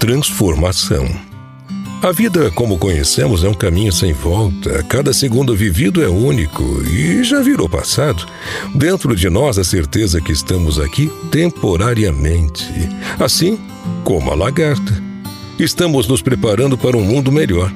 transformação. A vida, como conhecemos, é um caminho sem volta. Cada segundo vivido é único e já virou passado. Dentro de nós, a certeza que estamos aqui temporariamente, assim como a lagarta. Estamos nos preparando para um mundo melhor.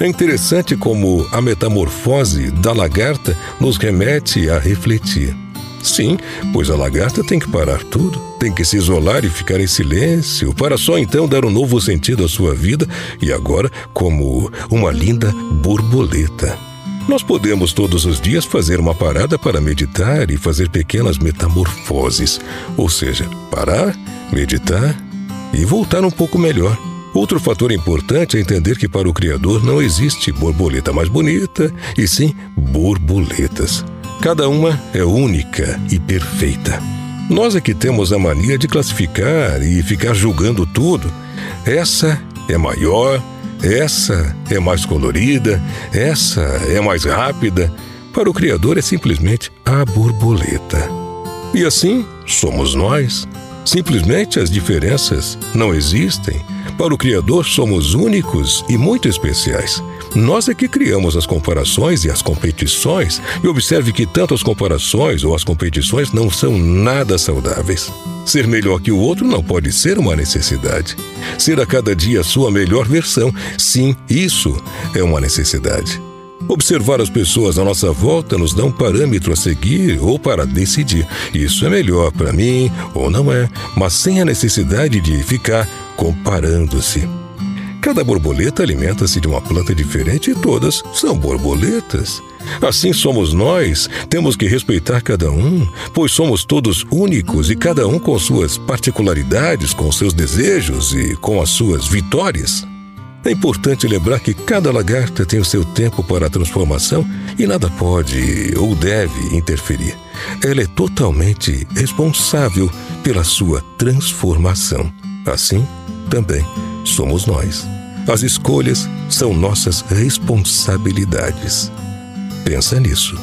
É interessante como a metamorfose da lagarta nos remete a refletir. Sim, pois a lagarta tem que parar tudo, tem que se isolar e ficar em silêncio, para só então dar um novo sentido à sua vida e agora como uma linda borboleta. Nós podemos todos os dias fazer uma parada para meditar e fazer pequenas metamorfoses, ou seja, parar, meditar e voltar um pouco melhor. Outro fator importante é entender que para o Criador não existe borboleta mais bonita, e sim borboletas. Cada uma é única e perfeita. Nós é que temos a mania de classificar e ficar julgando tudo. Essa é maior, essa é mais colorida, essa é mais rápida. Para o Criador é simplesmente a borboleta. E assim somos nós. Simplesmente as diferenças não existem. Para o Criador somos únicos e muito especiais. Nós é que criamos as comparações e as competições, e observe que tanto as comparações ou as competições não são nada saudáveis. Ser melhor que o outro não pode ser uma necessidade. Ser a cada dia a sua melhor versão, sim, isso é uma necessidade. Observar as pessoas à nossa volta nos dá um parâmetro a seguir ou para decidir. Isso é melhor para mim ou não é, mas sem a necessidade de ficar comparando-se. Cada borboleta alimenta-se de uma planta diferente e todas são borboletas. Assim somos nós, temos que respeitar cada um, pois somos todos únicos e cada um com suas particularidades, com seus desejos e com as suas vitórias. É importante lembrar que cada lagarta tem o seu tempo para a transformação e nada pode ou deve interferir. Ela é totalmente responsável pela sua transformação. Assim, também somos nós. As escolhas são nossas responsabilidades. Pensa nisso.